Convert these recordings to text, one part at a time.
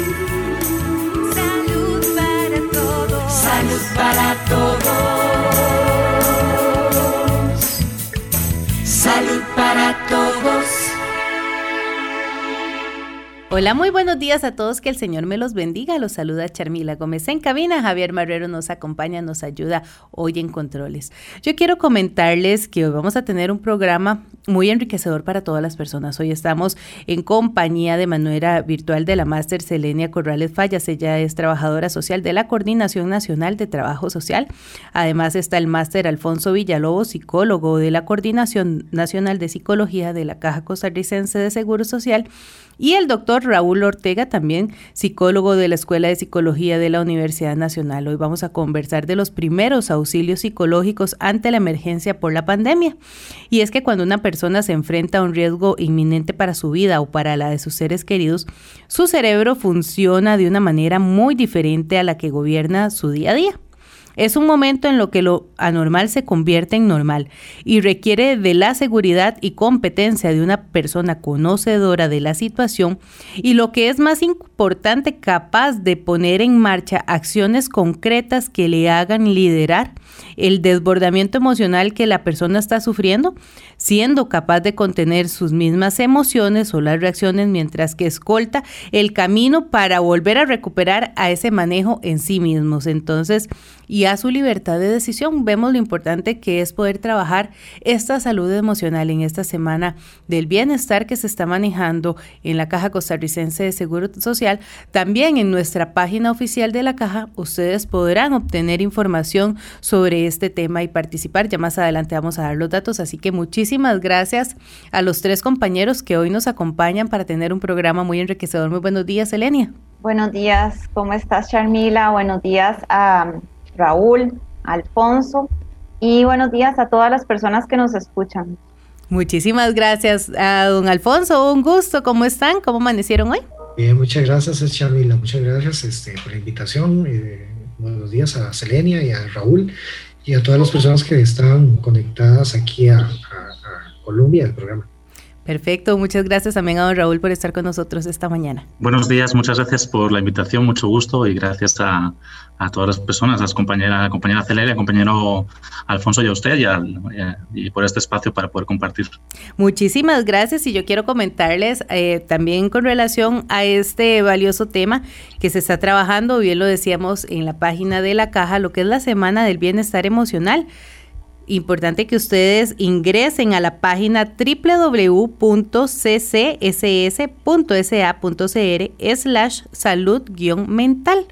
Salud Hola, muy buenos días a todos, que el Señor me los bendiga. Los saluda Charmila Gómez en cabina. Javier Marrero nos acompaña, nos ayuda hoy en controles. Yo quiero comentarles que hoy vamos a tener un programa muy enriquecedor para todas las personas. Hoy estamos en compañía de manera virtual de la máster Selenia Corrales Fallas. Ella es trabajadora social de la Coordinación Nacional de Trabajo Social. Además está el máster Alfonso Villalobos, psicólogo de la Coordinación Nacional de Psicología de la Caja Costarricense de Seguro Social y el doctor Raúl Ortega, también psicólogo de la Escuela de Psicología de la Universidad Nacional. Hoy vamos a conversar de los primeros auxilios psicológicos ante la emergencia por la pandemia. Y es que cuando una persona se enfrenta a un riesgo inminente para su vida o para la de sus seres queridos, su cerebro funciona de una manera muy diferente a la que gobierna su día a día. Es un momento en lo que lo anormal se convierte en normal y requiere de la seguridad y competencia de una persona conocedora de la situación y lo que es más importante, capaz de poner en marcha acciones concretas que le hagan liderar el desbordamiento emocional que la persona está sufriendo, siendo capaz de contener sus mismas emociones o las reacciones mientras que escolta el camino para volver a recuperar a ese manejo en sí mismos. Entonces, y a su libertad de decisión. Vemos lo importante que es poder trabajar esta salud emocional en esta semana del bienestar que se está manejando en la Caja Costarricense de Seguro Social. También en nuestra página oficial de la Caja ustedes podrán obtener información sobre este tema y participar. Ya más adelante vamos a dar los datos, así que muchísimas gracias a los tres compañeros que hoy nos acompañan para tener un programa muy enriquecedor. Muy buenos días, Elenia. Buenos días, ¿cómo estás, Charmila? Buenos días a Raúl, Alfonso y buenos días a todas las personas que nos escuchan. Muchísimas gracias a don Alfonso, un gusto, ¿cómo están? ¿Cómo amanecieron hoy? Bien, muchas gracias, Charmila, muchas gracias este, por la invitación. Eh, buenos días a Selenia y a Raúl y a todas las personas que están conectadas aquí a, a Colombia, al programa. Perfecto, muchas gracias también a don Raúl por estar con nosotros esta mañana. Buenos días, muchas gracias por la invitación, mucho gusto y gracias a, a todas las personas, las compañeras, la compañera Celeria, el compañero Alfonso y a usted y, y, por este espacio para poder compartir. Muchísimas gracias y yo quiero comentarles eh, también con relación a este valioso tema que se está trabajando, bien lo decíamos en la página de la caja, lo que es la Semana del Bienestar Emocional importante que ustedes ingresen a la página www.ccss.sa.cr slash salud-mental.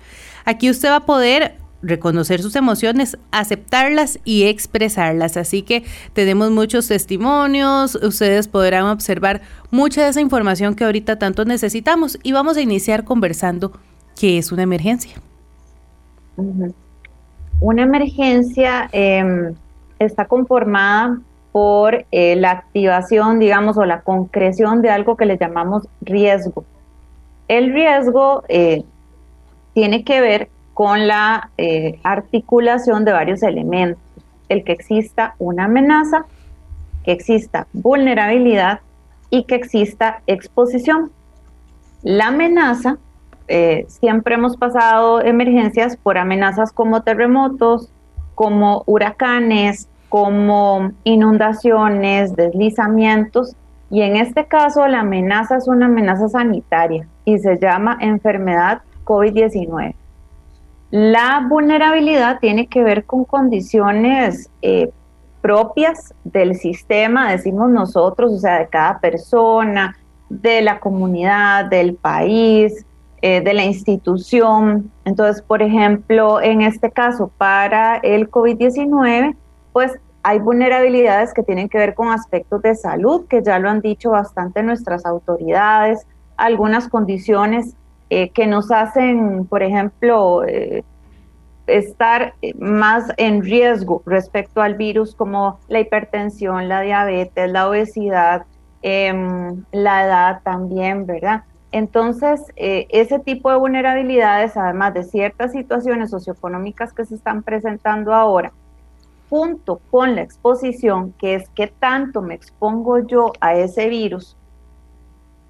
Aquí usted va a poder reconocer sus emociones, aceptarlas y expresarlas. Así que tenemos muchos testimonios, ustedes podrán observar mucha de esa información que ahorita tanto necesitamos y vamos a iniciar conversando qué es una emergencia. Una emergencia eh, está conformada por eh, la activación, digamos, o la concreción de algo que le llamamos riesgo. El riesgo eh, tiene que ver con la eh, articulación de varios elementos. El que exista una amenaza, que exista vulnerabilidad y que exista exposición. La amenaza, siempre hemos pasado emergencias por amenazas como terremotos, como huracanes, como inundaciones, deslizamientos, y en este caso la amenaza es una amenaza sanitaria y se llama enfermedad COVID-19. La vulnerabilidad tiene que ver con condiciones eh, propias del sistema, decimos nosotros, o sea, de cada persona, de la comunidad, del país, eh, de la institución. Entonces, por ejemplo, en este caso, para el COVID-19, pues hay vulnerabilidades que tienen que ver con aspectos de salud, que ya lo han dicho bastante nuestras autoridades, algunas condiciones eh, que nos hacen, por ejemplo, eh, estar más en riesgo respecto al virus, como la hipertensión, la diabetes, la obesidad, em, la edad también, ¿verdad? Entonces, eh, ese tipo de vulnerabilidades, además de ciertas situaciones socioeconómicas que se están presentando ahora, junto con la exposición, que es qué tanto me expongo yo a ese virus,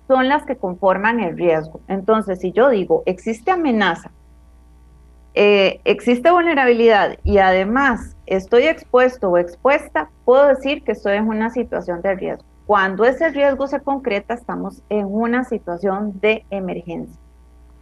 son las que conforman el riesgo. Entonces, si yo digo, existe amenaza, eh, existe vulnerabilidad y además estoy expuesto o expuesta, puedo decir que estoy en una situación de riesgo. Cuando ese riesgo se concreta, estamos en una situación de emergencia.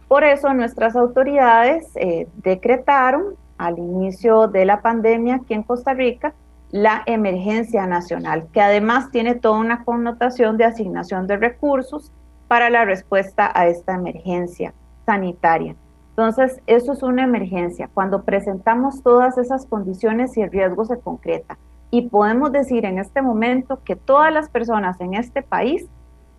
Por eso nuestras autoridades eh, decretaron al inicio de la pandemia aquí en Costa Rica la emergencia nacional, que además tiene toda una connotación de asignación de recursos para la respuesta a esta emergencia sanitaria. Entonces, eso es una emergencia. Cuando presentamos todas esas condiciones y el riesgo se concreta. Y podemos decir en este momento que todas las personas en este país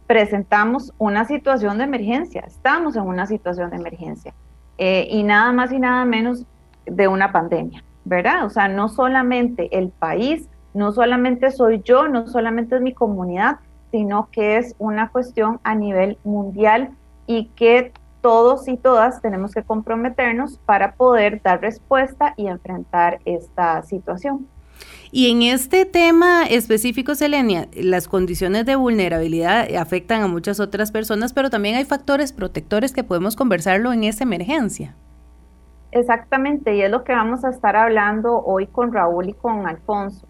presentamos una situación de emergencia, estamos en una situación de emergencia. Eh, y nada más y nada menos de una pandemia, ¿verdad? O sea, no solamente el país, no solamente soy yo, no solamente es mi comunidad, sino que es una cuestión a nivel mundial y que todos y todas tenemos que comprometernos para poder dar respuesta y enfrentar esta situación. Y en este tema específico, Selenia, las condiciones de vulnerabilidad afectan a muchas otras personas, pero también hay factores protectores que podemos conversarlo en esta emergencia. Exactamente, y es lo que vamos a estar hablando hoy con Raúl y con Alfonso.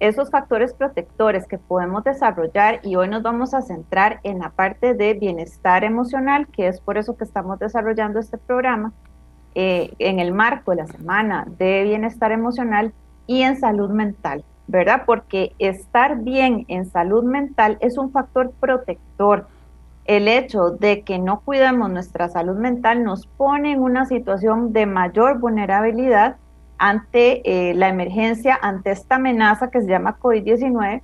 Esos factores protectores que podemos desarrollar y hoy nos vamos a centrar en la parte de bienestar emocional, que es por eso que estamos desarrollando este programa, eh, en el marco de la semana de bienestar emocional y en salud mental, ¿verdad? Porque estar bien en salud mental es un factor protector el hecho de que no cuidemos nuestra salud mental nos pone en una situación de mayor vulnerabilidad ante eh, la emergencia, ante esta amenaza que se llama COVID-19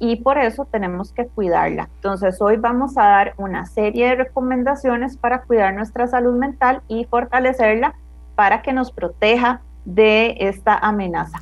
y por eso tenemos que cuidarla. Entonces hoy vamos a dar una serie de recomendaciones para cuidar nuestra salud mental y fortalecerla para que nos proteja de esta amenaza.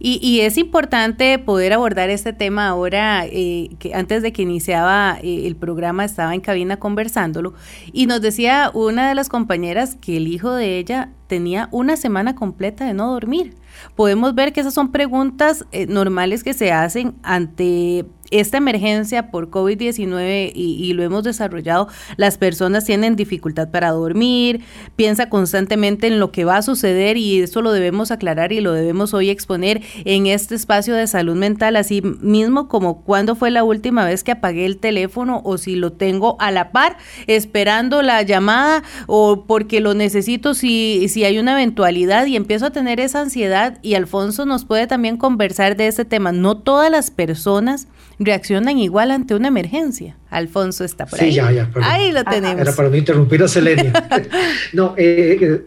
Y, es importante poder abordar este tema ahora, eh, que antes de que iniciaba eh, el programa estaba en cabina conversándolo y nos decía una de las compañeras que el hijo de ella tenía una semana completa de no dormir. Podemos ver que esas son preguntas eh, normales que se hacen ante esta emergencia por COVID-19 y, lo hemos desarrollado, las personas tienen dificultad para dormir, piensa constantemente en lo que va a suceder y eso lo debemos aclarar y lo debemos hoy exponer en este espacio de salud mental, así mismo como cuando fue la última vez que apagué el teléfono o si lo tengo a la par esperando la llamada o porque lo necesito si, si hay una eventualidad y empiezo a tener esa ansiedad y Alfonso nos puede también conversar de este tema. No todas las personas reaccionan igual ante una emergencia. Alfonso está por ahí. Sí, ya, ya. Ahí lo tenemos. Era para no interrumpir a Selenia. no, eh, eh,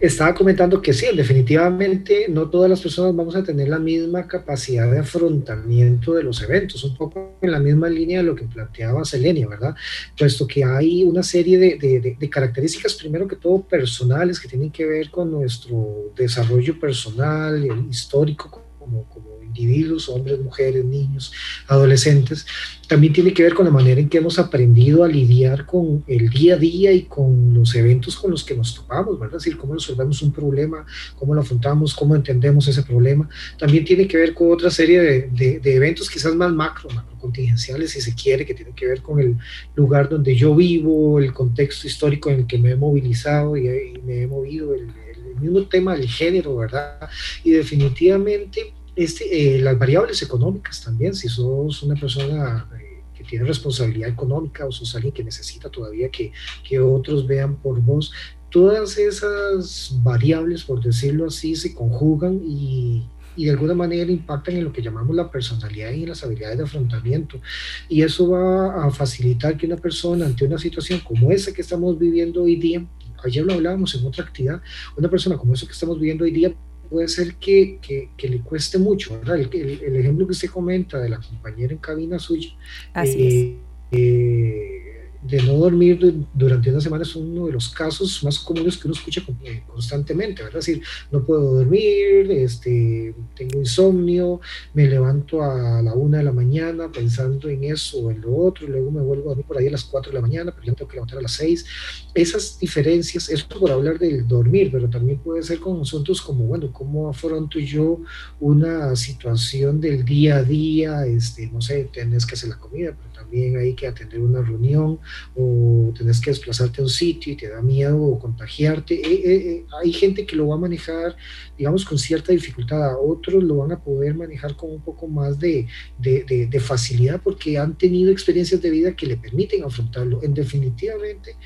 estaba comentando que sí, definitivamente no todas las personas vamos a tener la misma capacidad de afrontamiento de los eventos, un poco en la misma línea de lo que planteaba Selenia, ¿verdad? Puesto que hay una serie de, características, primero que todo personales, que tienen que ver con nuestro desarrollo personal, histórico, como, como individuos, hombres, mujeres, niños, adolescentes, también tiene que ver con la manera en que hemos aprendido a lidiar con el día a día y con los eventos con los que nos topamos, ¿verdad? Es decir, cómo resolvemos un problema, cómo lo afrontamos, cómo entendemos ese problema. También tiene que ver con otra serie de, de, eventos quizás más macro, macro contingenciales, si se quiere, que tienen que ver con el lugar donde yo vivo, el contexto histórico en el que me he movilizado y, me he movido, el, el mismo tema del género, ¿verdad? Y definitivamente este, eh, las variables económicas también, si sos una persona eh, que tiene responsabilidad económica o sos alguien que necesita todavía que, que otros vean por vos, todas esas variables, por decirlo así, se conjugan y, y de alguna manera impactan en lo que llamamos la personalidad y en las habilidades de afrontamiento. Y eso va a facilitar que una persona ante una situación como esa que estamos viviendo hoy día, ayer lo hablábamos en otra actividad, una persona como esa que estamos viviendo hoy día puede ser que, que, le cueste mucho, ¿verdad? El, el, ejemplo que usted comenta de la compañera en cabina suya, Así eh, eh, de no dormir durante una semana es uno de los casos más comunes que uno escucha eh, constantemente. Es decir, no puedo dormir, este, tengo insomnio, me levanto a la una de la mañana pensando en eso o en lo otro, y luego me vuelvo a dormir por ahí a las cuatro de la mañana, pero ya tengo que levantar a las seis. Esas diferencias, eso por hablar del dormir, pero también puede ser con asuntos como, bueno, ¿cómo afronto yo una situación del día a día? Este, no sé, tenés que hacer la comida, pero también hay que atender una reunión, o tenés que desplazarte a un sitio y te da miedo contagiarte. Eh, eh, hay gente que lo va a manejar, digamos, con cierta dificultad, otros lo van a poder manejar con un poco más de, de, de facilidad porque han tenido experiencias de vida que le permiten afrontarlo. En definitivamente,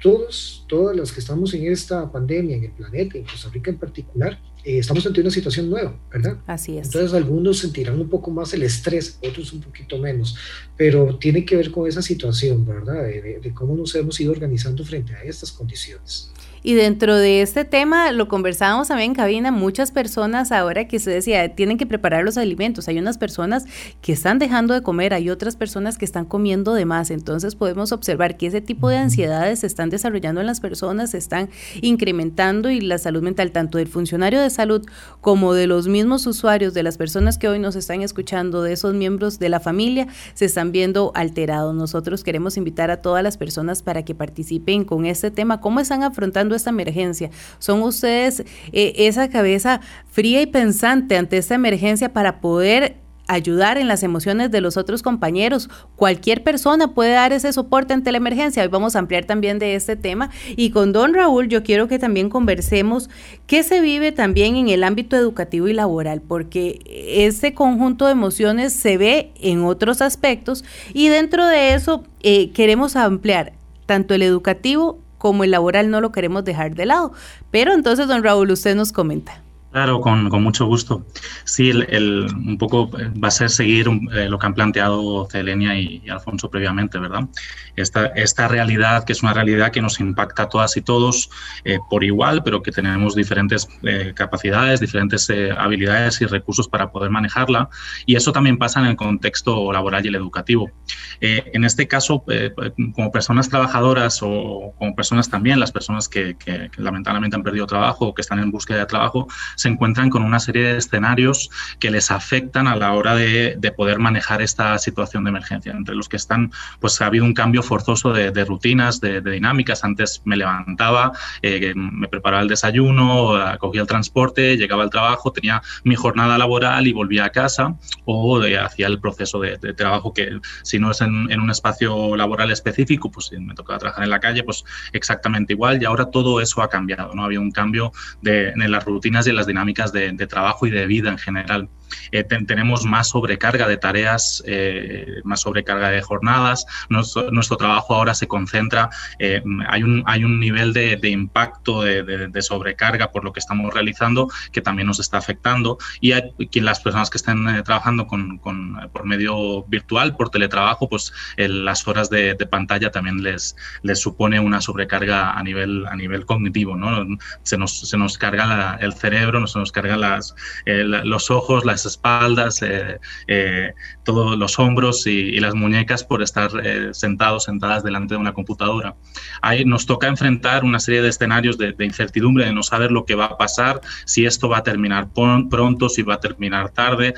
todos, todas las que estamos en esta pandemia, en el planeta, en Costa Rica en particular, eh, estamos ante una situación nueva, ¿verdad? Así es. Entonces algunos sentirán un poco más el estrés, otros un poquito menos, pero tiene que ver con esa situación, ¿verdad? de cómo nos hemos ido organizando frente a estas condiciones. Y dentro de este tema, lo conversábamos también en cabina, muchas personas ahora que se decía, tienen que preparar los alimentos. Hay unas personas que están dejando de comer, hay otras personas que están comiendo de más. Entonces podemos observar que ese tipo de ansiedades se están desarrollando en las personas, se están incrementando y la salud mental tanto del funcionario de salud como de los mismos usuarios, de las personas que hoy nos están escuchando, de esos miembros de la familia, se están viendo alterados. Nosotros queremos invitar a todas las personas para que participen con este tema, cómo están afrontando esta emergencia? ¿Son ustedes eh, esa cabeza fría y pensante ante esta emergencia para poder ayudar en las emociones de los otros compañeros. Cualquier persona puede dar ese soporte ante la emergencia. Hoy vamos a ampliar también de este tema. Y con don Raúl, yo quiero que también conversemos qué se vive también en el ámbito educativo y laboral, porque ese conjunto de emociones se ve en otros aspectos y dentro de eso eh, queremos ampliar tanto el educativo como el laboral no lo queremos dejar de lado. Pero entonces, don Raúl, usted nos comenta. Claro, con, mucho gusto. Sí, el, un poco eh, va a ser seguir eh, lo que han planteado Celenia y, Alfonso previamente, ¿verdad? Esta, esta realidad, que es una realidad que nos impacta a todas y todos eh, por igual, pero que tenemos diferentes capacidades, diferentes habilidades y recursos para poder manejarla. Y eso también pasa en el contexto laboral y el educativo. en este caso, como personas trabajadoras o como personas también, las personas que, que lamentablemente han perdido trabajo o que están en búsqueda de trabajo, se encuentran con una serie de escenarios que les afectan a la hora de, poder manejar esta situación de emergencia. Entre los que están, pues ha habido un cambio forzoso de, rutinas, de, dinámicas. Antes me levantaba, eh, me preparaba el desayuno, cogía el transporte, llegaba al trabajo, tenía mi jornada laboral y volvía a casa o hacía el proceso de, trabajo que si no es en, en, un espacio laboral específico, pues si me tocaba trabajar en la calle, pues exactamente igual. Y ahora todo eso ha cambiado, ¿no? Había un cambio en las rutinas y en las dinámicas de, trabajo y de vida en general. Eh, tenemos más sobrecarga de tareas, eh, más sobrecarga de jornadas. Nuestro, trabajo ahora se concentra, eh, hay, un, hay un nivel de, impacto de, sobrecarga por lo que estamos realizando que también nos está afectando. Y hay, las personas que estén trabajando con, por medio virtual, por teletrabajo, pues las horas de, pantalla también les, les supone una sobrecarga a nivel, a nivel cognitivo. ¿no? Se, nos, se nos carga el cerebro nos, nos cargan las, eh, los ojos, las espaldas, eh, eh, todos los hombros y, las muñecas por estar sentados, sentadas delante de una computadora. Ahí nos toca enfrentar una serie de escenarios de, incertidumbre, de no saber lo que va a pasar, si esto va a terminar pronto, si va a terminar tarde,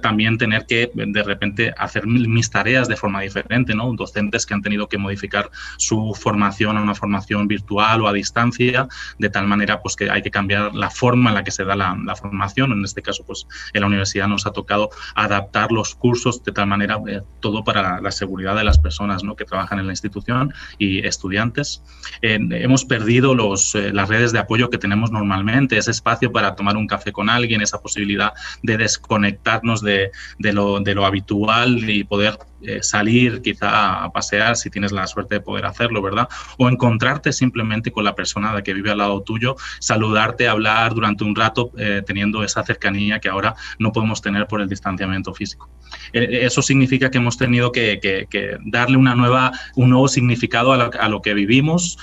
también tener que de repente hacer mis tareas de forma diferente, ¿no? Docentes que han tenido que modificar su formación a una formación virtual o a distancia, de tal manera pues que hay que cambiar la forma en la que se da la, formación. En este caso, pues en la universidad nos ha tocado adaptar los cursos de tal manera, eh, todo para la, seguridad de las personas ¿no? que trabajan en la institución y estudiantes. hemos perdido los, eh, las redes de apoyo que tenemos normalmente, ese espacio para tomar un café con alguien, esa posibilidad de desconectarnos de, de, lo, de lo habitual y poder eh, salir quizá a pasear si tienes la suerte de poder hacerlo, ¿verdad? O encontrarte simplemente con la persona que vive al lado tuyo, saludarte, hablar durante un rato, eh, teniendo esa cercanía que ahora no podemos tener por el distanciamiento físico. Eh, eso significa que hemos tenido que, darle una nueva, un nuevo significado a, lo que vivimos,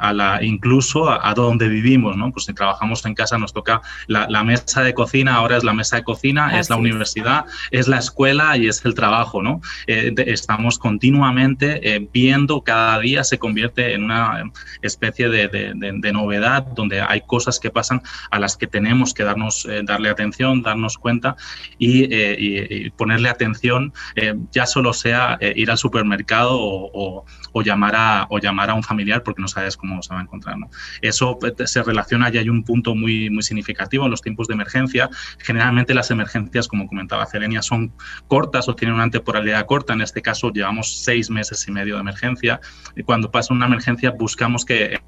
a la, incluso a, donde vivimos, ¿no? Pues si trabajamos en casa nos toca la, mesa de cocina, ahora es la mesa de cocina, es la universidad, es la escuela y es el trabajo, ¿no? Eh, estamos continuamente eh, viendo, cada día se convierte en una especie de, novedad donde hay cosas que pasan a las que tenemos que darnos, eh, darle atención, darnos cuenta y, ponerle atención, ya solo sea ir al supermercado o, llamar a, o llamar a un familiar porque no sabes cómo se va a encontrar. Eso se relaciona y hay un punto muy, muy significativo en los tiempos de emergencia. Generalmente las emergencias, como comentaba Celenia, son cortas o tienen una temporalidad corta, en este caso llevamos seis meses y medio de emergencia, y cuando pasa una emergencia buscamos que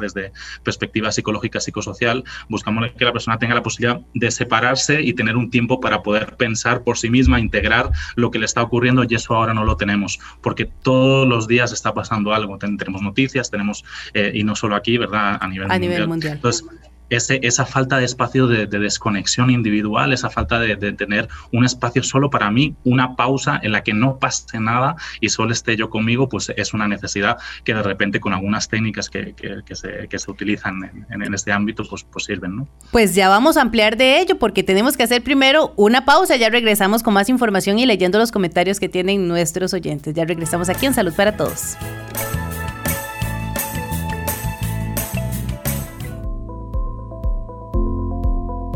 desde perspectiva psicológica, psicosocial, buscamos que la persona tenga la posibilidad de separarse y tener un tiempo para poder pensar por sí misma, integrar lo que le está ocurriendo y eso ahora no lo tenemos, porque todos los días está pasando algo. Tenemos noticias, tenemos, eh, y no solo aquí, ¿verdad? A nivel, a nivel mundial. Entonces, ese, esa falta de espacio de, desconexión individual, esa falta de, tener un espacio solo para mí, una pausa en la que no pase nada y solo esté yo conmigo, pues es una necesidad que de repente con algunas técnicas que, que, se, que se, utilizan en, este ámbito, pues, pues sirven. ¿no? Pues ya vamos a ampliar de ello porque tenemos que hacer primero una pausa, ya regresamos con más información y leyendo los comentarios que tienen nuestros oyentes. Ya regresamos aquí en Salud para Todos.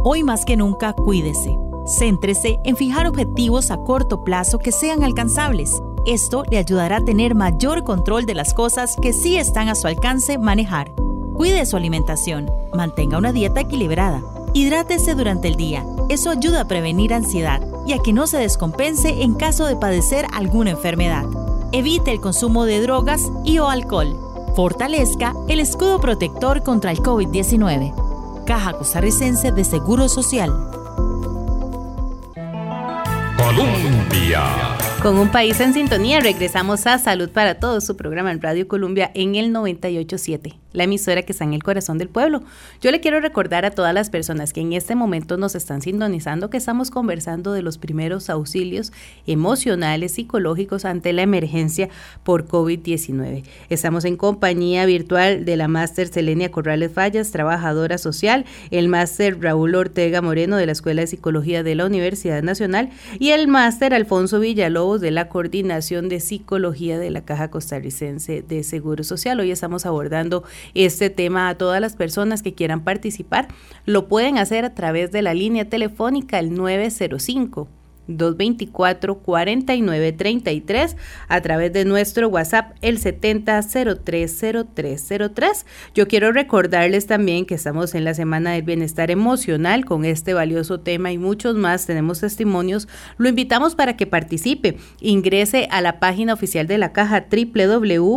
Hoy más que nunca, cuídese. Céntrese en fijar objetivos a corto plazo que sean alcanzables. Esto le ayudará a tener mayor control de las cosas que sí están a su alcance manejar. Cuide su alimentación, mantenga una dieta equilibrada, hidrátese durante el día. Eso ayuda a prevenir ansiedad y a que no se descompense en caso de padecer alguna enfermedad. Evite el consumo de drogas y o alcohol. Fortalezca el escudo protector contra el COVID-19. Caja Costarricense de Seguro Social. Colombia. Con un país en sintonía, regresamos a Salud para Todos, su programa en Radio Colombia en el 987 la emisora que está en el corazón del pueblo. Yo le quiero recordar a todas las personas que en este momento nos están sintonizando que estamos conversando de los primeros auxilios emocionales, psicológicos ante la emergencia por COVID-19. Estamos en compañía virtual de la máster Selenia Corrales Fallas, trabajadora social, el máster Raúl Ortega Moreno de la Escuela de Psicología de la Universidad Nacional y el máster Alfonso Villalobos de la Coordinación de Psicología de la Caja Costarricense de Seguro Social. Hoy estamos abordando este tema a todas las personas que quieran participar. Lo pueden hacer a través de la línea telefónica el 905. 224-4933 a través de nuestro WhatsApp el 70030303. Yo quiero recordarles también que estamos en la Semana del Bienestar Emocional con este valioso tema y muchos más. Tenemos testimonios. Lo invitamos para que participe. Ingrese a la página oficial de la caja www.ccss.sa.cr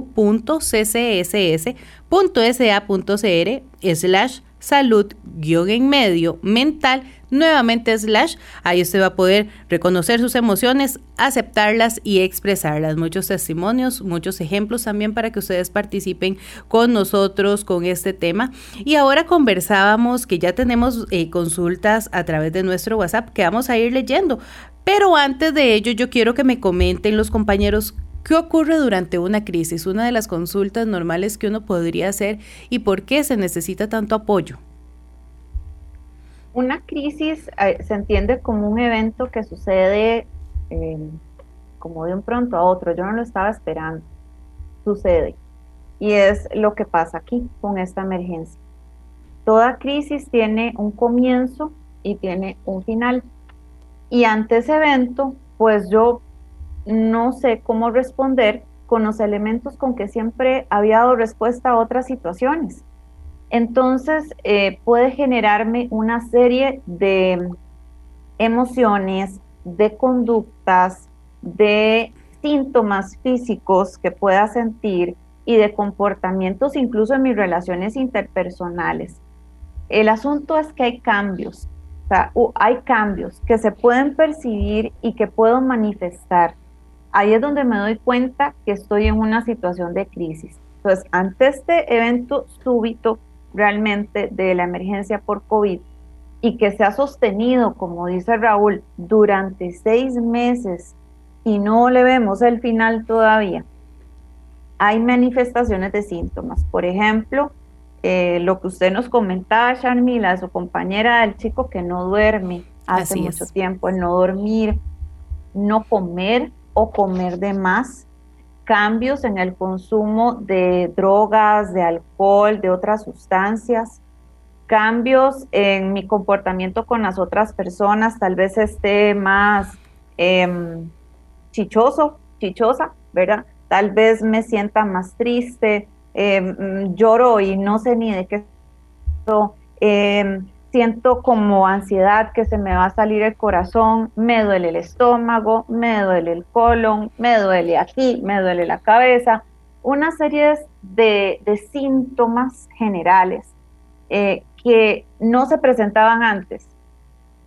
slash salud guion en medio mental nuevamente slash, ahí usted va a poder reconocer sus emociones, aceptarlas y expresarlas. Muchos testimonios, muchos ejemplos también para que ustedes participen con nosotros con este tema. Y ahora conversábamos que ya tenemos eh, consultas a través de nuestro WhatsApp que vamos a ir leyendo. Pero antes de ello, yo quiero que me comenten los compañeros ¿Qué ocurre durante una crisis? Una de las consultas normales que uno podría hacer y por qué se necesita tanto apoyo. Una crisis eh, se entiende como un evento que sucede eh, como de un pronto a otro. Yo no lo estaba esperando. Sucede. Y es lo que pasa aquí con esta emergencia. Toda crisis tiene un comienzo y tiene un final. Y ante ese evento, pues yo no sé cómo responder con los elementos con que siempre había dado respuesta a otras situaciones. Entonces eh, puede generarme una serie de emociones, de conductas, de síntomas físicos que pueda sentir y de comportamientos incluso en mis relaciones interpersonales. El asunto es que hay cambios, o hay cambios que se pueden percibir y que puedo manifestar ahí es donde me doy cuenta que estoy en una situación de crisis. Entonces, ante este evento súbito realmente de la emergencia por COVID y que se ha sostenido, como dice Raúl, durante seis meses y no le vemos el final todavía, hay manifestaciones de síntomas. Por ejemplo, eh, lo que usted nos comentaba, Sharmila, su compañera del chico que no duerme hace mucho tiempo, el no dormir, no comer, o comer de más, cambios en el consumo de drogas, de alcohol, de otras sustancias, cambios en mi comportamiento con las otras personas, tal vez esté más em, chichoso, chichosa, ¿verdad? Tal vez me sienta más triste, em, lloro y no sé ni de qué. Eh, siento como ansiedad que se me va a salir el corazón, me duele el estómago, me duele el colon, me duele aquí, me duele la cabeza, una serie de, síntomas generales eh, que no se presentaban antes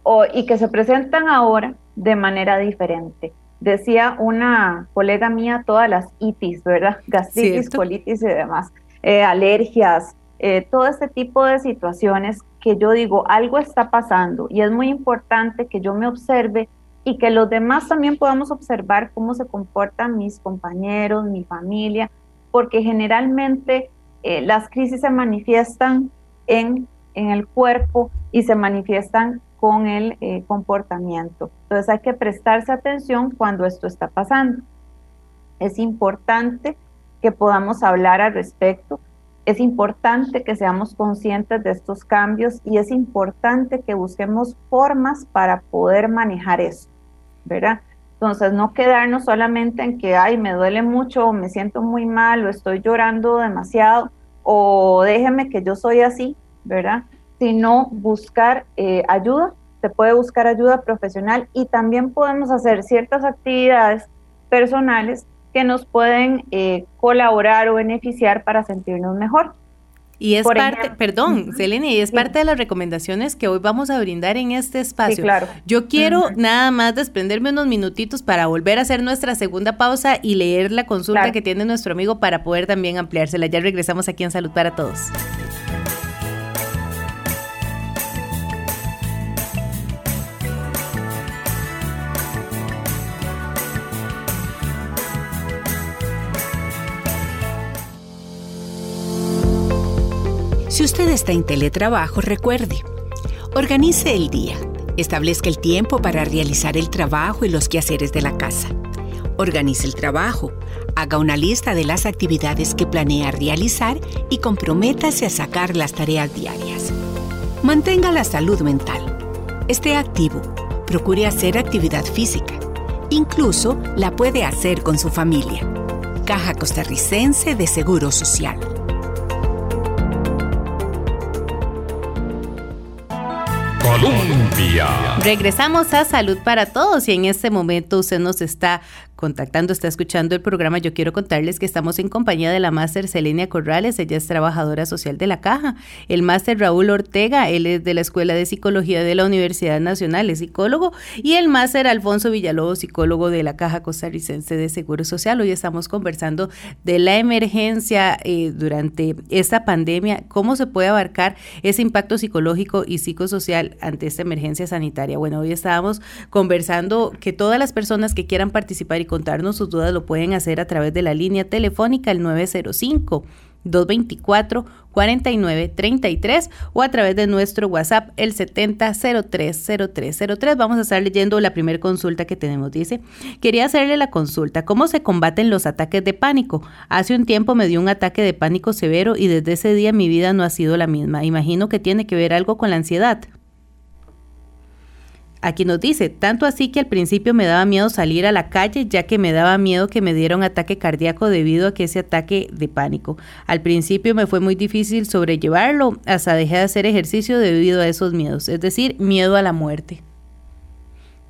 o, y que se presentan ahora de manera diferente. Decía una colega mía todas las itis, ¿verdad? Gastritis, colitis y demás, eh, alergias, eh, todo este tipo de situaciones que yo digo, algo está pasando y es muy importante que yo me observe y que los demás también podamos observar cómo se comportan mis compañeros, mi familia, porque generalmente eh, las crisis se manifiestan en, en, el cuerpo y se manifiestan con el eh, comportamiento. Entonces hay que prestarse atención cuando esto está pasando. Es importante que podamos hablar al respecto es importante que seamos conscientes de estos cambios y es importante que busquemos formas para poder manejar eso, ¿verdad? Entonces, no quedarnos solamente en que, ay, me duele mucho, o me siento muy mal, o estoy llorando demasiado, o déjeme que yo soy así, ¿verdad? Sino buscar eh, ayuda, se puede buscar ayuda profesional y también podemos hacer ciertas actividades personales que nos pueden eh, colaborar o beneficiar para sentirnos mejor. Y es parte, perdón, Selene, y es parte de las recomendaciones que hoy vamos a brindar en este espacio. claro. Yo quiero nada más desprenderme unos minutitos para volver a hacer nuestra segunda pausa y leer la consulta que tiene nuestro amigo para poder también ampliársela. Ya regresamos aquí en Salud para Todos. Usted está en teletrabajo, recuerde, organice el día, establezca el tiempo para realizar el trabajo y los quehaceres de la casa. Organice el trabajo, haga una lista de las actividades que planea realizar y comprométase a sacar las tareas diarias. Mantenga la salud mental. Esté activo. Procure hacer actividad física. Incluso la puede hacer con su familia. Caja Costarricense de Seguro Social. Colombia. Regresamos a Salud para Todos y en este momento usted nos está contactando, está escuchando el programa, yo quiero contarles que estamos en compañía de la máster Selenia Corrales, ella es trabajadora social de la Caja, el máster Raúl Ortega, él es de la Escuela de Psicología de la Universidad Nacional, es psicólogo, y el máster Alfonso Villalobos, psicólogo de la Caja Costarricense de Seguro Social. Hoy estamos conversando de la emergencia eh, durante esta pandemia, cómo se puede abarcar ese impacto psicológico y psicosocial ante esta emergencia sanitaria. Bueno, hoy estábamos conversando que todas las personas que quieran participar y contarnos sus dudas lo pueden hacer a través de la línea telefónica el 905. 224-4933 o a través de nuestro WhatsApp el 70030303. Vamos a estar leyendo la primera consulta que tenemos. Dice, quería hacerle la consulta, ¿cómo se combaten los ataques de pánico? Hace un tiempo me dio un ataque de pánico severo y desde ese día mi vida no ha sido la misma. Imagino que tiene que ver algo con la ansiedad. Aquí nos dice, tanto así que al principio me daba miedo salir a la calle ya que me daba miedo que me diera un ataque cardíaco debido a que ese ataque de pánico. Al principio me fue muy difícil sobrellevarlo, hasta dejé de hacer ejercicio debido a esos miedos, es decir, miedo a la muerte.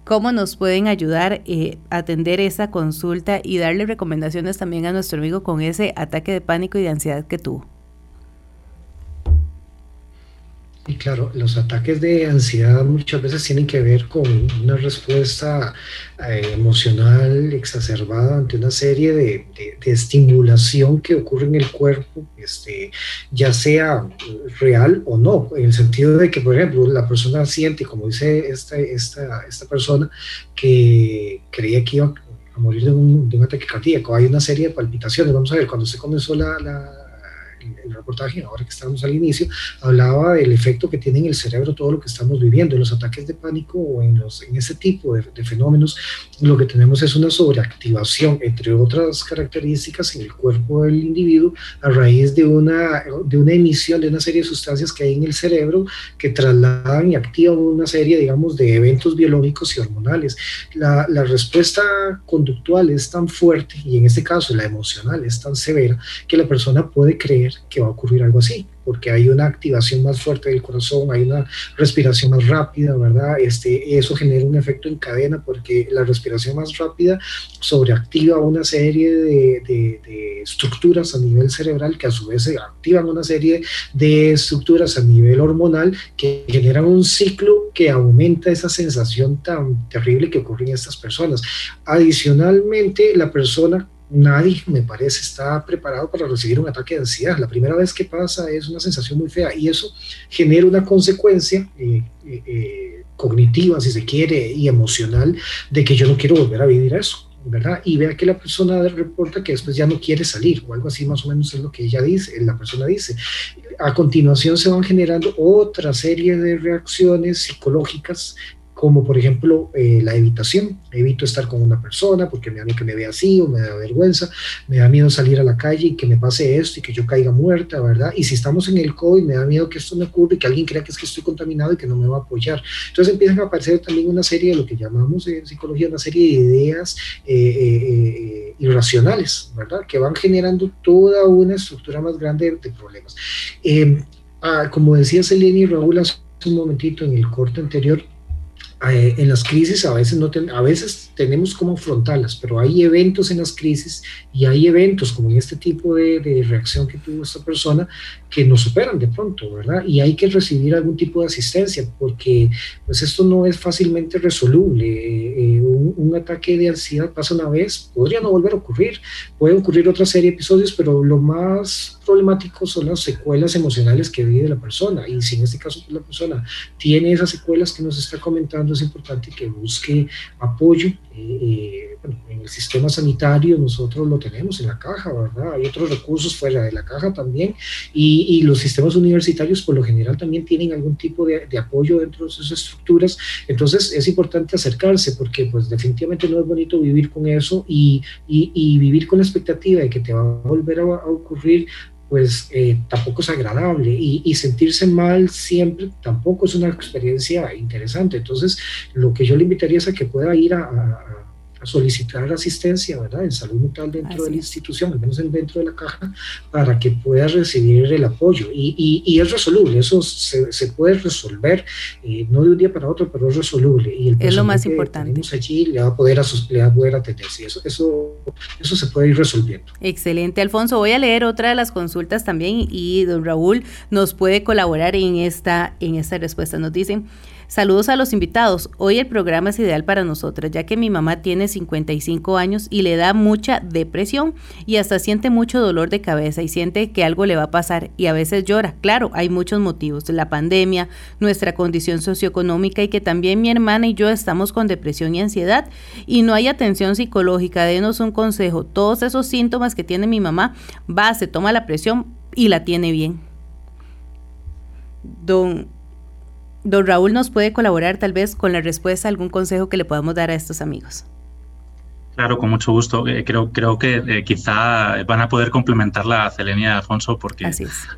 ¿Cómo nos pueden ayudar eh, a atender esa consulta y darle recomendaciones también a nuestro amigo con ese ataque de pánico y de ansiedad que tuvo? Y claro, los ataques de ansiedad muchas veces tienen que ver con una respuesta eh, emocional exacerbada ante una serie de, estimulación que ocurre en el cuerpo, este, ya sea real o no, en el sentido de que, por ejemplo, la persona siente, como dice esta, esta, esta persona, que creía que iba a morir de un, de un ataque cardíaco. Hay una serie de palpitaciones. Vamos a ver, cuando se comenzó la el reportaje, ahora que estábamos al inicio, hablaba del efecto que tiene en el cerebro todo lo que estamos viviendo. En los ataques de pánico o en, los, en ese tipo de, fenómenos, lo que tenemos es una sobreactivación, entre otras características, en el cuerpo del individuo a raíz de una, de una emisión de una serie de sustancias que hay en el cerebro que trasladan y activan una serie, digamos, de eventos biológicos y hormonales. La, la respuesta conductual es tan fuerte y en este caso la emocional es tan severa que la persona puede creer que va a ocurrir algo así. porque hay una activación más fuerte del corazón, hay una respiración más rápida, ¿verdad? Este, eso genera un efecto en cadena porque la respiración más rápida sobreactiva una serie de, de estructuras a nivel cerebral que a su vez se activan una serie de estructuras a nivel hormonal que generan un ciclo que aumenta esa sensación tan terrible que ocurre en estas personas. Adicionalmente, la persona nadie, me parece, está preparado para recibir un ataque de ansiedad. La primera vez que pasa es una sensación muy fea y eso genera una consecuencia eh, eh, eh, cognitiva, si se quiere, y emocional de que yo no quiero volver a vivir eso. ¿verdad? Y vea que la persona reporta que después ya no quiere salir, o algo así más o menos es lo que ella dice, la persona dice. A continuación se van generando otra serie de reacciones psicológicas como por ejemplo eh, la evitación. Evito estar con una persona porque me da miedo que me vea así o me da vergüenza, me da miedo salir a la calle y que me pase esto y que yo caiga muerta, ¿verdad? Y si estamos en el COVID, me da miedo que esto me ocurra y que alguien crea que es que estoy contaminado y que no me va a apoyar. Entonces empiezan a aparecer también una serie de lo que llamamos en psicología, una serie de ideas eh, eh, irracionales, ¿verdad? Que van generando toda una estructura más grande de, problemas. Ah, como decía Selene y Raúl hace un momentito en el corte anterior, eh, en las crisis a veces, no a veces tenemos como afrontarlas, pero hay eventos en las crisis y hay eventos como en este tipo de, de, reacción que tuvo esta persona que nos superan de pronto, ¿verdad? Y hay que recibir algún tipo de asistencia porque pues esto no es fácilmente resoluble. Eh, un, un, ataque de ansiedad pasa una vez, podría no volver a ocurrir, puede ocurrir otra serie de episodios, pero lo más problemático son las secuelas emocionales que vive la persona y si en este caso la persona tiene esas secuelas que nos está comentando, es importante que busque apoyo. Eh, eh, en el sistema sanitario nosotros lo tenemos en la caja, ¿verdad? Hay otros recursos fuera de la caja también y, los sistemas universitarios por lo general también tienen algún tipo de, apoyo dentro de sus estructuras. Entonces es importante acercarse porque pues definitivamente no es bonito vivir con eso y, y, vivir con la expectativa de que te va a volver a ocurrir pues eh, tampoco es agradable y, sentirse mal siempre tampoco es una experiencia interesante. Entonces, lo que yo le invitaría es a que pueda ir a, a solicitar asistencia, ¿verdad? En salud mental dentro Así de la institución, al menos dentro de la caja, para que pueda recibir el apoyo. Y, y, y es resoluble, eso se, se puede resolver, eh, no de un día para otro, pero es resoluble. Y el es lo más importante. allí le va a poder, le va a poder atender. Sí, eso, eso, eso se puede ir resolviendo. Excelente, Alfonso. Voy a leer otra de las consultas también y don Raúl nos puede colaborar en esta, en esta respuesta. Nos dicen... Saludos a los invitados. Hoy el programa es ideal para nosotras, ya que mi mamá tiene 55 años y le da mucha depresión y hasta siente mucho dolor de cabeza y siente que algo le va a pasar y a veces llora. Claro, hay muchos motivos, la pandemia, nuestra condición socioeconómica y que también mi hermana y yo estamos con depresión y ansiedad y no hay atención psicológica. Denos un consejo. Todos esos síntomas que tiene mi mamá, va, se toma la presión y la tiene bien. Don Don Raúl nos puede colaborar tal vez con la respuesta a algún consejo que le podamos dar a estos amigos. Claro, con mucho gusto. Eh, creo, creo que eh, quizá van a poder complementarla a Celenia Alfonso porque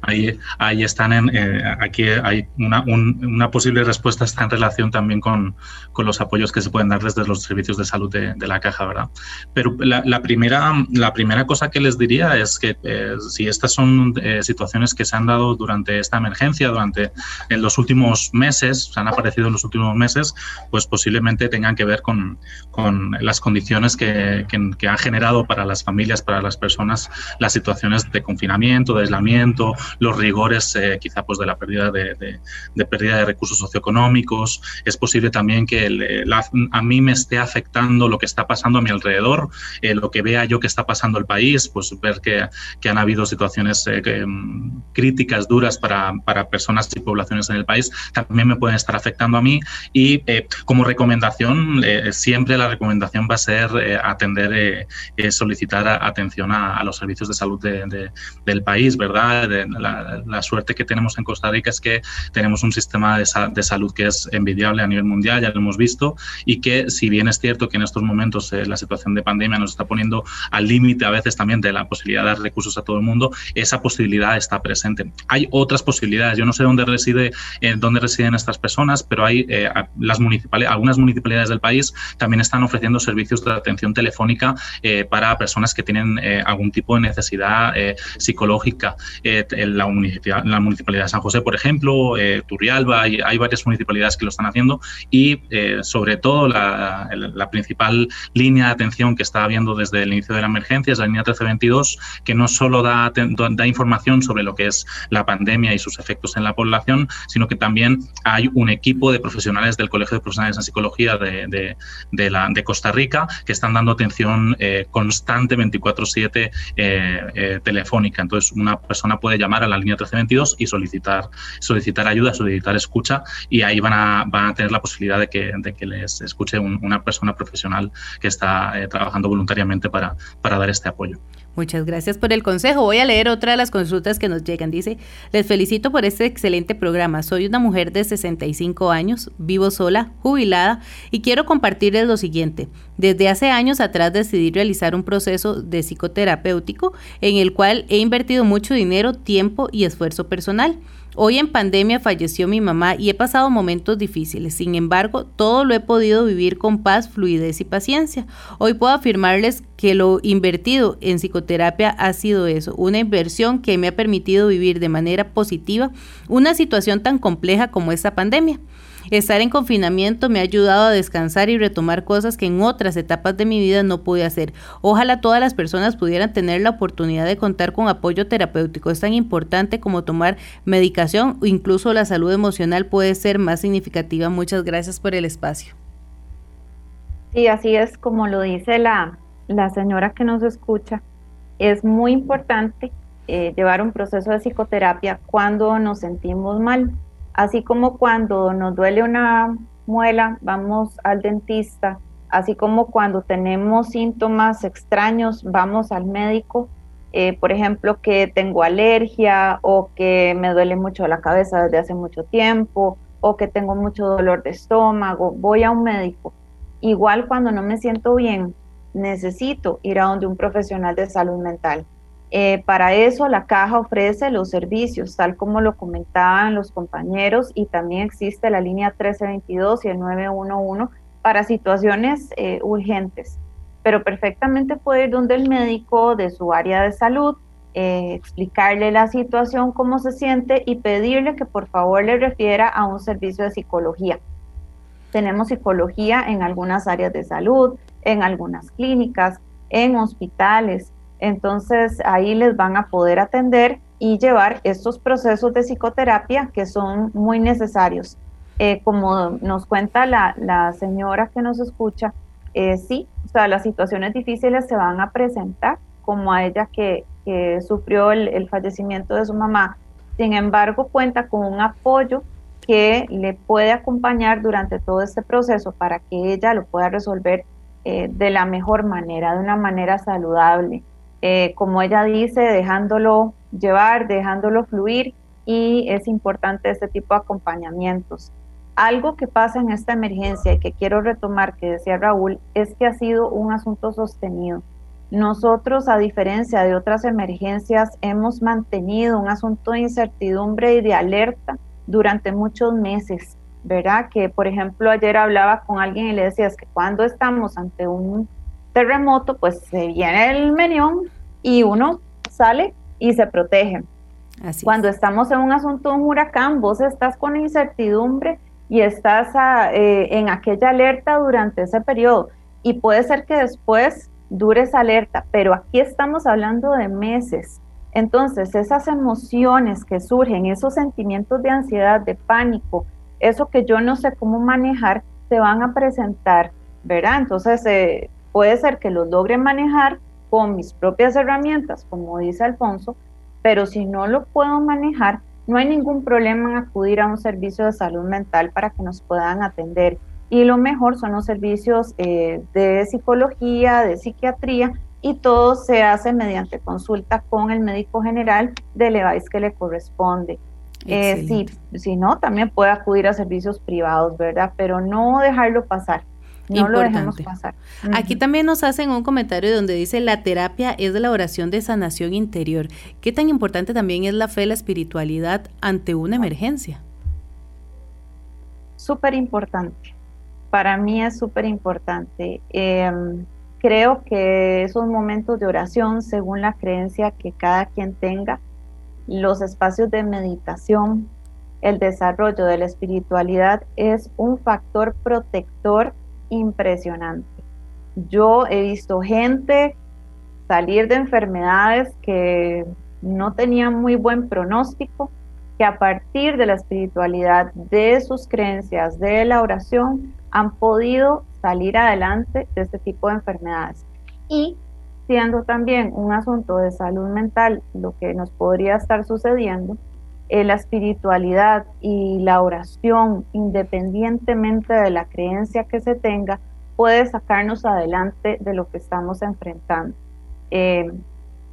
ahí, ahí están en, eh, aquí hay una, un, una, posible respuesta está en relación también con, con, los apoyos que se pueden dar desde los servicios de salud de, de la caja, ¿verdad? Pero la, la, primera, la primera cosa que les diría es que eh, si estas son eh, situaciones que se han dado durante esta emergencia, durante en los últimos meses, se han aparecido en los últimos meses, pues posiblemente tengan que ver con, con las condiciones que que, que, ha generado para las familias, para las personas, las situaciones de confinamiento, de aislamiento, los rigores eh, quizá pues de la pérdida de, de, de, pérdida de recursos socioeconómicos. Es posible también que el, la, a mí me esté afectando lo que está pasando a mi alrededor, eh, lo que vea yo que está pasando el país, pues ver que, que han habido situaciones eh, que, mm, críticas, duras para, para, personas y poblaciones en el país, también me pueden estar afectando a mí. Y eh, como recomendación, eh, siempre la recomendación va a ser atender, eh, eh, solicitar atención a, los servicios de salud de, de, del país, ¿verdad? La, suerte que tenemos en Costa Rica es que tenemos un sistema de, salud que es envidiable a nivel mundial, ya lo hemos visto, y que si bien es cierto que en estos momentos eh, la situación de pandemia nos está poniendo al límite a veces también de la posibilidad de dar recursos a todo el mundo, esa posibilidad está presente. Hay otras posibilidades, yo no sé dónde reside, eh, dónde residen estas personas, pero hay las municipalidades, algunas municipalidades del país también están ofreciendo servicios de atención atención telefónica para personas que tienen algún tipo de necesidad psicológica. en la, la, Municipalidad de San José, por ejemplo, Turrialba, hay, hay, varias municipalidades que lo están haciendo y sobre todo la, la principal línea de atención que está habiendo desde el inicio de la emergencia es la línea 1322, que no solo da, da información sobre lo que es la pandemia y sus efectos en la población, sino que también hay un equipo de profesionales del Colegio de Profesionales en Psicología de, de, la, de Costa Rica que están dando atención eh, constante 24/7 eh, eh, telefónica. Entonces, una persona puede llamar a la línea 1322 y solicitar, solicitar ayuda, solicitar escucha y ahí van a, van a tener la posibilidad de que, de que les escuche una persona profesional que está trabajando voluntariamente para, para dar este apoyo. Muchas gracias por el consejo. Voy a leer otra de las consultas que nos llegan. Dice, les felicito por este excelente programa. Soy una mujer de 65 años, vivo sola, jubilada y quiero compartirles lo siguiente. Desde hace años atrás decidí realizar un proceso de psicoterapéutico en el cual he invertido mucho dinero, tiempo y esfuerzo personal. Hoy en pandemia falleció mi mamá y he pasado momentos difíciles. Sin embargo, todo lo he podido vivir con paz, fluidez y paciencia. Hoy puedo afirmarles que lo invertido en psicoterapia ha sido eso, una inversión que me ha permitido vivir de manera positiva una situación tan compleja como esta pandemia. Estar en confinamiento me ha ayudado a descansar y retomar cosas que en otras etapas de mi vida no pude hacer. Ojalá todas las personas pudieran tener la oportunidad de contar con apoyo terapéutico. Es tan importante como tomar medicación o incluso la salud emocional puede ser más significativa. Muchas gracias por el espacio. Sí, así es como lo dice la, la señora que nos escucha. Es muy importante eh, llevar un proceso de psicoterapia cuando nos sentimos mal Así como cuando nos duele una muela, vamos al dentista, así como cuando tenemos síntomas extraños, vamos al médico, eh, por ejemplo, que tengo alergia o que me duele mucho la cabeza desde hace mucho tiempo o que tengo mucho dolor de estómago, voy a un médico. Igual cuando no me siento bien, necesito ir a donde un profesional de salud mental. Eh, para eso la caja ofrece los servicios, tal como lo comentaban los compañeros, y también existe la línea 1322 y el 911 para situaciones eh, urgentes. Pero perfectamente puede ir donde el médico de su área de salud, eh, explicarle la situación, cómo se siente y pedirle que por favor le refiera a un servicio de psicología. Tenemos psicología en algunas áreas de salud, en algunas clínicas, en hospitales, entonces ahí les van a poder atender y llevar estos procesos de psicoterapia que son muy necesarios. Eh, como nos cuenta la, señora que nos escucha, eh, sí, o sea, las situaciones difíciles se van a presentar, como a ella que, sufrió el, fallecimiento de su mamá. Sin embargo, cuenta con un apoyo que le puede acompañar durante todo este proceso para que ella lo pueda resolver eh, de la mejor manera, de una manera saludable. Eh, como ella dice, dejándolo llevar, dejándolo fluir y es importante este tipo de acompañamientos. Algo que pasa en esta emergencia y que quiero retomar, que decía Raúl, es que ha sido un asunto sostenido. Nosotros, a diferencia de otras emergencias, hemos mantenido un asunto de incertidumbre y de alerta durante muchos meses, ¿verdad? Que, por ejemplo, ayer hablaba con alguien y le decía, es que cuando estamos ante un terremoto, pues se viene el menión y uno sale y se protege. Cuando estamos en un asunto de un huracán, vos estás con incertidumbre y estás ah, eh, en aquella alerta durante ese periodo. Y puede ser que después dure esa alerta, pero aquí estamos hablando de meses. Entonces, esas emociones que surgen, esos sentimientos de ansiedad, de pánico, eso que yo no sé cómo manejar, se van a presentar, ¿verdad? Entonces, eh, Puede ser que los logre manejar con mis propias herramientas, como dice Alfonso, pero si no lo puedo manejar, no hay ningún problema en acudir a un servicio de salud mental para que nos puedan atender. Y lo mejor son los servicios eh, de psicología, de psiquiatría, y todo se hace mediante consulta con el médico general del EVAIS que le corresponde. Eh, si, si no, también puede acudir a servicios privados, ¿verdad? Pero no dejarlo pasar. No lo dejemos pasar. Aquí también nos hacen un comentario donde dice la terapia es de la oración de sanación interior. ¿Qué tan importante también es la fe, la espiritualidad ante una emergencia? Súper importante. Para mí es súper importante. Em, creo que esos momentos de oración, según la creencia que cada quien tenga, los espacios de meditación, el desarrollo de la espiritualidad es un factor protector impresionante. Yo he visto gente salir de enfermedades que no tenían muy buen pronóstico, que a partir de la espiritualidad, de sus creencias, de la oración, han podido salir adelante de este tipo de enfermedades. Y siendo también un asunto de salud mental lo que nos podría estar sucediendo, eh, la espiritualidad y la oración, independientemente de la creencia que se tenga, puede sacarnos adelante de lo que estamos enfrentando. Eh,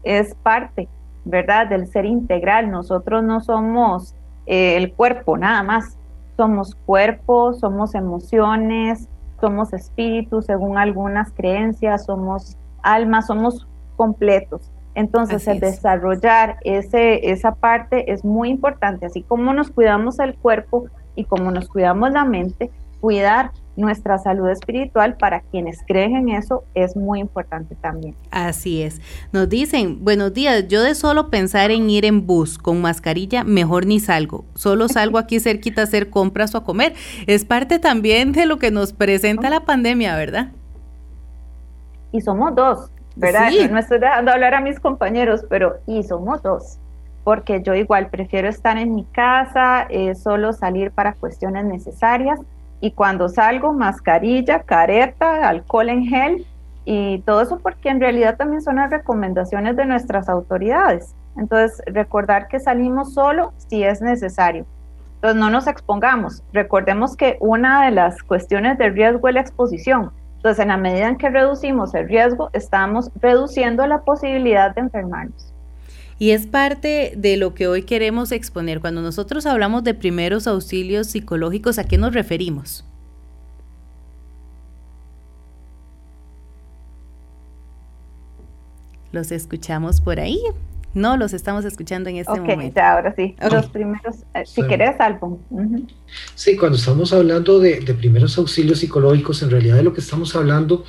es parte, ¿verdad?, del ser integral. Nosotros no somos eh, el cuerpo nada más, somos cuerpo, somos emociones, somos espíritu, según algunas creencias, somos alma, somos completos. Entonces, el desarrollar ese, esa parte es muy importante, así como nos cuidamos el cuerpo y como nos cuidamos la mente, cuidar nuestra salud espiritual para quienes creen en eso es muy importante también. Así es. Nos dicen, buenos días, yo de solo pensar en ir en bus con mascarilla, mejor ni salgo. Solo salgo aquí cerquita a hacer compras o a comer. Es parte también de lo que nos presenta la pandemia, ¿verdad? Y somos dos. ¿Verdad? No estoy dejando hablar a mis compañeros, pero y somos dos, porque yo igual prefiero estar en mi casa, eh, solo salir para cuestiones necesarias y cuando salgo, mascarilla, careta, alcohol en gel y todo eso porque en realidad también son las recomendaciones de nuestras autoridades. Entonces, recordar que salimos solo si es necesario. Entonces, no nos expongamos. Recordemos que una de las cuestiones de riesgo es la exposición. Entonces, en la medida en que reducimos el riesgo, estamos reduciendo la posibilidad de enfermarnos. Y es parte de lo que hoy queremos exponer. Cuando nosotros hablamos de primeros auxilios psicológicos, ¿a qué nos referimos? ¿Los escuchamos por ahí? No los estamos escuchando en este momento. ahora sí. Los primeros, eh, si querés, álbum. Sí, cuando estamos hablando de, primeros auxilios psicológicos, en realidad de lo que estamos hablando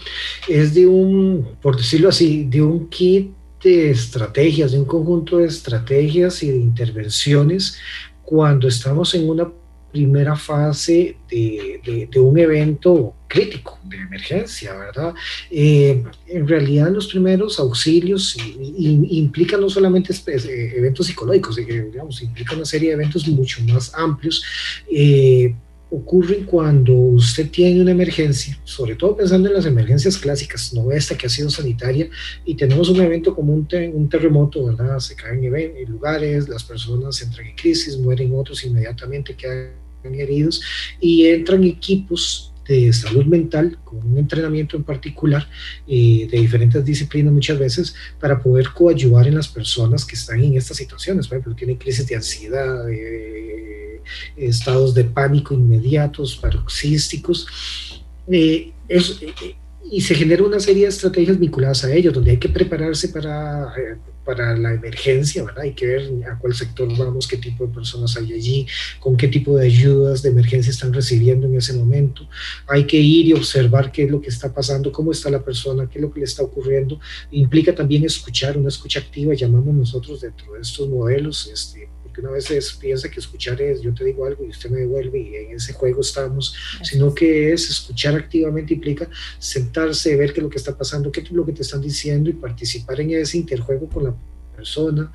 es de un, por decirlo así, de un kit de estrategias, de un conjunto de estrategias y de intervenciones cuando estamos en una primera fase de, un evento crítico, de emergencia, ¿verdad? Eh, en realidad los primeros auxilios implican no solamente eh, eventos psicológicos, eh, digamos, implica una serie de eventos mucho más amplios ocurren cuando usted tiene una emergencia, sobre todo pensando en las emergencias clásicas, no esta que ha sido sanitaria, y tenemos un evento como un, un terremoto, ¿verdad? Se caen en lugares, las personas entran en crisis, mueren otros inmediatamente, quedan heridos, y entran equipos de salud mental, con un entrenamiento en particular eh, de diferentes disciplinas muchas veces, para poder coayuvar en las personas que están en estas situaciones. Por ejemplo, tienen crisis de ansiedad, estados de pánico inmediatos, paroxísticos. Eh, eh, y se genera una serie de estrategias vinculadas a ellos, donde hay que prepararse para, eh, para la emergencia, ¿verdad? Hay que ver a cuál sector vamos, qué tipo de personas hay allí, con qué tipo de ayudas de emergencia están recibiendo en ese momento. Hay que ir y observar qué es lo que está pasando, cómo está la persona, qué es lo que le está ocurriendo. Implica también escuchar, una escucha activa, llamamos nosotros dentro de estos modelos, este, una vez piensa que escuchar es yo te digo algo y usted me devuelve y en ese juego estamos, sino que es escuchar activamente implica sentarse, ver qué es lo que está pasando, qué es lo que te están diciendo y participar en ese interjuego con la persona,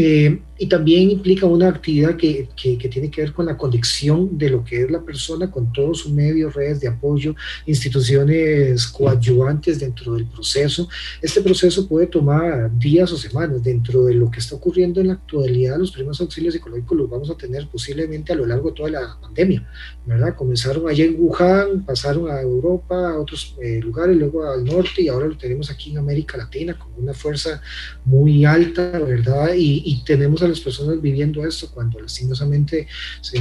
eh, y también implica una actividad que, que, tiene que ver con la conexión de lo que es la persona con todos sus medios, redes de apoyo, instituciones coadyuvantes dentro del proceso. Este proceso puede tomar días o semanas. Dentro de lo que está ocurriendo en la actualidad, los primeros auxilios psicológicos los vamos a tener posiblemente a lo largo de toda la pandemia, ¿verdad? Comenzaron allá en Wuhan, pasaron a Europa, a otros eh, lugares, luego al norte y ahora lo tenemos aquí en América Latina con una fuerza muy alta, ¿verdad? Y, y tenemos a las personas viviendo esto cuando lastimosamente se,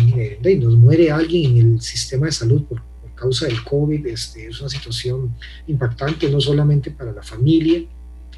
nos muere alguien en el sistema de salud por, causa del COVID, este, es una situación impactante no solamente para la familia,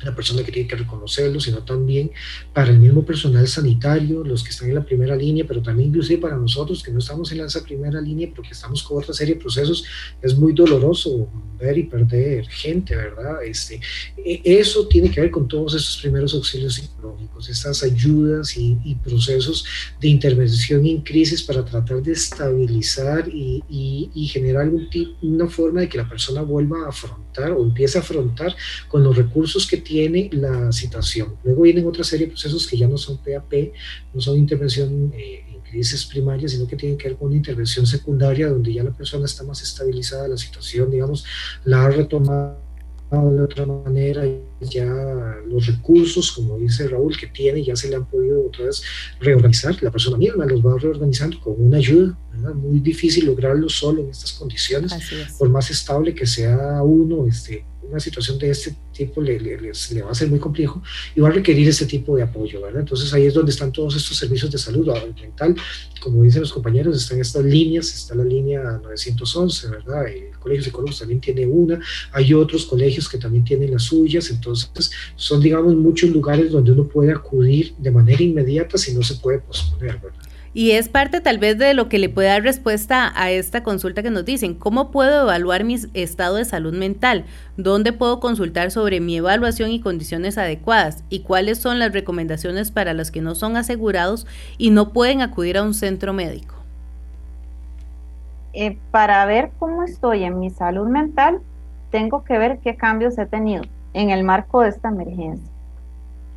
la persona que tiene que reconocerlo, sino también para el mismo personal sanitario, los que están en la primera línea, pero también inclusive para nosotros que no estamos en esa primera línea, pero que estamos con otra serie de procesos, es muy doloroso ver y perder gente, ¿verdad? Este, e, eso tiene que ver con todos estos primeros auxilios psicológicos, estas ayudas y, procesos de intervención en crisis para tratar de estabilizar y, y generar un, una forma de que la persona vuelva a afrontar o empiece a afrontar con los recursos que tiene la situación. Luego vienen otra serie de procesos que ya no son PAP, no son intervención eh, en crisis primarias, sino que tienen que ver con una intervención secundaria donde ya la persona está más estabilizada, la situación, digamos, la ha retomado de otra manera, ya los recursos, como dice Raúl, que tiene, ya se le han podido otra vez reorganizar, la persona misma los va reorganizando con una ayuda, muy difícil lograrlo solo en estas condiciones, por más estable que sea uno, este, una situación de este tipo le, va a ser muy complejo y va a requerir este tipo de apoyo, ¿verdad? Entonces ahí es donde están todos estos servicios de salud mental, como dicen los compañeros, están estas líneas, está la línea 911, ¿verdad? El Colegio de Psicólogos también tiene una, hay otros colegios que también tienen las suyas, entonces son, digamos, muchos lugares donde uno puede acudir de manera inmediata si no se puede posponer, ¿verdad? Y es parte tal vez de lo que le puede dar respuesta a esta consulta que nos dicen, ¿cómo puedo evaluar mi estado de salud mental? ¿Dónde puedo consultar sobre mi evaluación y condiciones adecuadas? ¿Y cuáles son las recomendaciones para los que no son asegurados y no pueden acudir a un centro médico? Eh, para ver cómo estoy en mi salud mental, tengo que ver qué cambios he tenido en el marco de esta emergencia.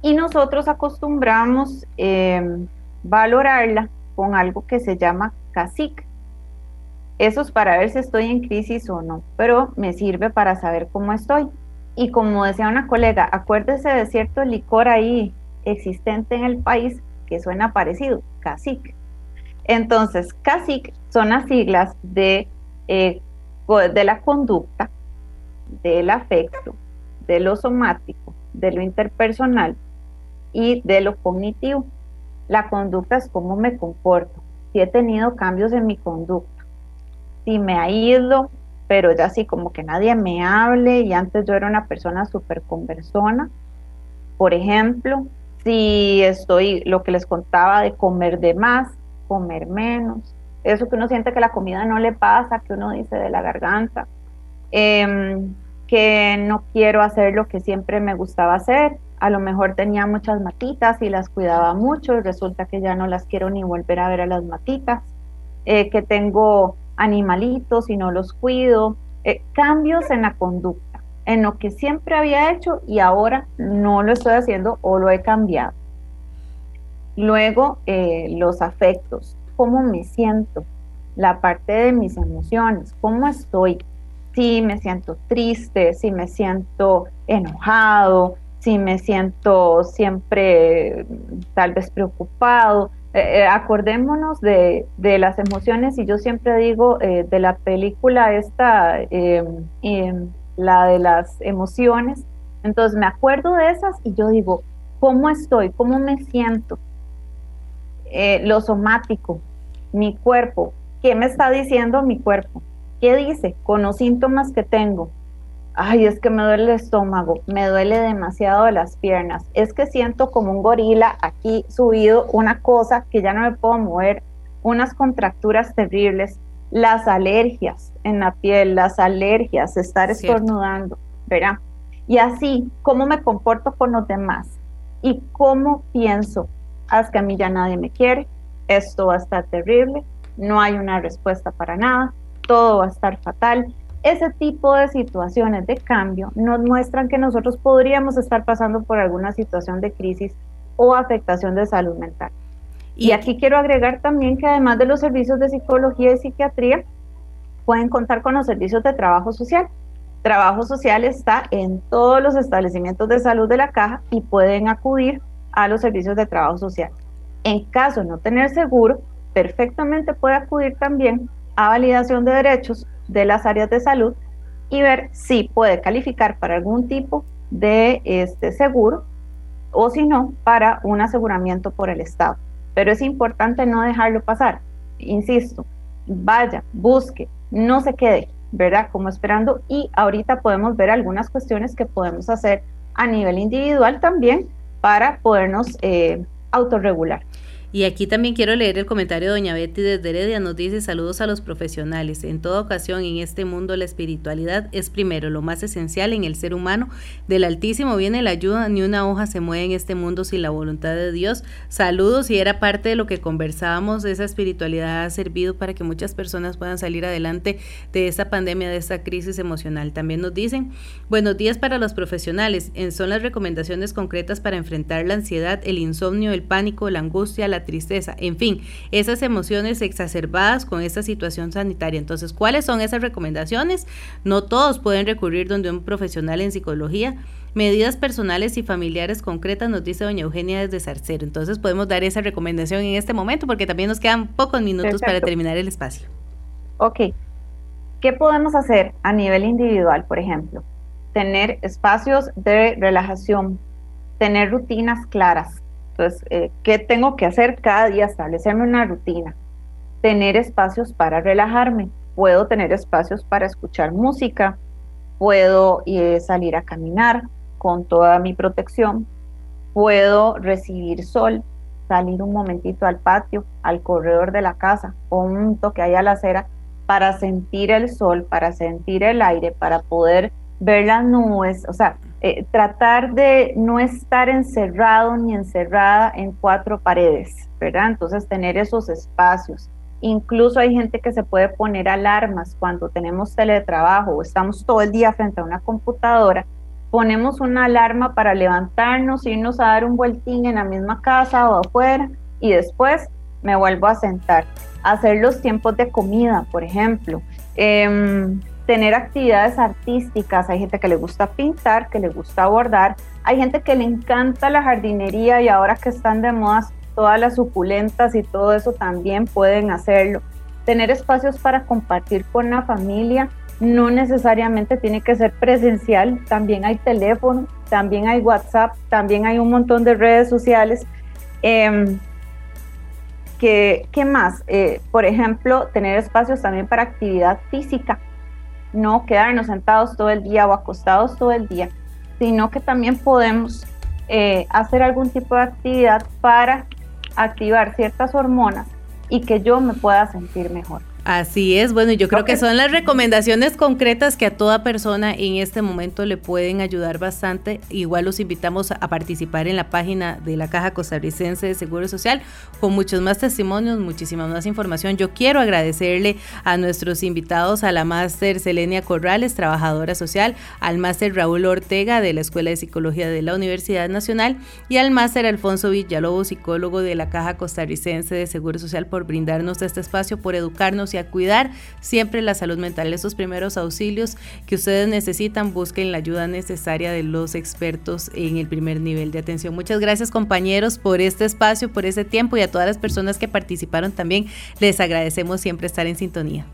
Y nosotros acostumbramos eh, valorarla con algo que se llama CASIC. Eso es para ver si estoy en crisis o no, pero me sirve para saber cómo estoy. Y como decía una colega, acuérdese de cierto licor ahí existente en el país que suena parecido, CASIC. Entonces, CASIC son las siglas de, eh, de la conducta, del afecto, de lo somático, de lo interpersonal y de lo cognitivo. La conducta es cómo me comporto, si he tenido cambios en mi conducta, si me aíslo, pero ya así como que nadie me hable y antes yo era una persona súper conversona. Por ejemplo, si estoy, lo que les contaba de comer de más, comer menos, eso que uno siente que la comida no le pasa, que uno dice de la garganta, em, que no quiero hacer lo que siempre me gustaba hacer, a lo mejor tenía muchas matitas y las cuidaba mucho y resulta que ya no las quiero ni volver a ver a las matitas, eh, que tengo animalitos y no los cuido, eh, cambios en la conducta, en lo que siempre había hecho y ahora no lo estoy haciendo o lo he cambiado. Luego, eh, los afectos, cómo me siento, la parte de mis emociones, cómo estoy, si me siento triste, si me siento enojado, si me siento siempre tal vez preocupado. Eh, eh, acordémonos de, las emociones y yo siempre digo eh, de la película esta, em, em, la de las emociones. Entonces me acuerdo de esas y yo digo, ¿cómo estoy? ¿Cómo me siento? lo somático, mi cuerpo, ¿qué me está diciendo mi cuerpo? ¿Qué dice con los síntomas que tengo? ay, es que me duele el estómago, me duele demasiado las piernas, es que siento como un gorila aquí subido, una cosa que ya no me puedo mover, unas contracturas terribles, las alergias en la piel, las alergias, estar estornudando, ¿verdad? Y así, cómo me comporto con los demás y cómo pienso, haz que a mí ya nadie me quiere, esto va a estar terrible, no hay una respuesta para nada, todo va a estar fatal, ese tipo de situaciones de cambio nos muestran que nosotros podríamos estar pasando por alguna situación de crisis o afectación de salud mental. Y aquí quiero agregar también que además de los servicios de psicología y psiquiatría, pueden contar con los servicios de trabajo social. Trabajo social está en todos los establecimientos de salud de la caja y pueden acudir a los servicios de trabajo social. En caso de no tener seguro, perfectamente puede acudir también a validación de derechos de las áreas de salud y ver si puede calificar para algún tipo de este seguro o si no, para un aseguramiento por el Estado. Pero es importante no dejarlo pasar. Insisto, vaya, busque, no se quede, ¿verdad? Como esperando y ahorita podemos ver algunas cuestiones que podemos hacer a nivel individual también para podernos eh, autorregular. Y aquí también quiero leer el comentario de Doña Betty desde Heredia. Nos dice saludos a los profesionales. En toda ocasión en este mundo la espiritualidad es primero lo más esencial en el ser humano. Del Altísimo viene la ayuda, ni una hoja se mueve en este mundo sin la voluntad de Dios. Saludos y era parte de lo que conversábamos. Esa espiritualidad ha servido para que muchas personas puedan salir adelante de esta pandemia, de esta crisis emocional. También nos dicen buenos días para los profesionales. Son las recomendaciones concretas para enfrentar la ansiedad, el insomnio, el pánico, la angustia, la tristeza, en fin, esas emociones exacerbadas con esta situación sanitaria. Entonces, ¿cuáles son esas recomendaciones? No todos pueden recurrir donde un profesional en psicología. Medidas personales y familiares concretas, nos dice doña Eugenia desde Sarcero. Entonces podemos dar esa recomendación en este momento porque también nos quedan pocos minutos para terminar el espacio. Ok. ¿Qué podemos hacer a nivel individual, por ejemplo? Tener espacios de relajación, tener rutinas claras, entonces, eh, ¿qué tengo que hacer cada día? Establecerme una rutina, tener espacios para relajarme, puedo tener espacios para escuchar música, puedo eh, salir a caminar con toda mi protección, puedo recibir sol, salir un momentito al patio, al corredor de la casa o un toque ahí a la acera para sentir el sol, para sentir el aire, para poder ver las nubes, o sea, eh, tratar de no estar encerrado ni encerrada en cuatro paredes, ¿verdad? Entonces tener esos espacios. Incluso hay gente que se puede poner alarmas cuando tenemos teletrabajo o estamos todo el día frente a una computadora. Ponemos una alarma para levantarnos, irnos a dar un vueltín en la misma casa o afuera y después me vuelvo a sentar. Hacer los tiempos de comida, por ejemplo. Eh, tener actividades artísticas, hay gente que le gusta pintar, que le gusta bordar, hay gente que le encanta la jardinería y ahora que están de moda todas las suculentas y todo eso también pueden hacerlo. Tener espacios para compartir con la familia, no necesariamente tiene que ser presencial, también hay teléfono, también hay WhatsApp, también hay un montón de redes sociales. Eh, ¿qué, más? Eh, por ejemplo, tener espacios también para actividad física no quedarnos sentados todo el día o acostados todo el día, sino que también podemos eh, hacer algún tipo de actividad para activar ciertas hormonas y que yo me pueda sentir mejor. Así es, bueno, yo creo que son las recomendaciones concretas que a toda persona en este momento le pueden ayudar bastante. Igual los invitamos a participar en la página de la Caja Costarricense de Seguro Social con muchos más testimonios, muchísima más información. Yo quiero agradecerle a nuestros invitados, a la máster Selenia Corrales, trabajadora social, al máster Raúl Ortega de la Escuela de Psicología de la Universidad Nacional y al máster Alfonso Villalobos, psicólogo de la Caja Costarricense de Seguro Social por brindarnos este espacio, por educarnos y a cuidar siempre la salud mental. Esos primeros auxilios que ustedes necesitan, busquen la ayuda necesaria de los expertos en el primer nivel de atención. Muchas gracias compañeros por este espacio, por ese tiempo y a todas las personas que participaron también les agradecemos siempre estar en sintonía.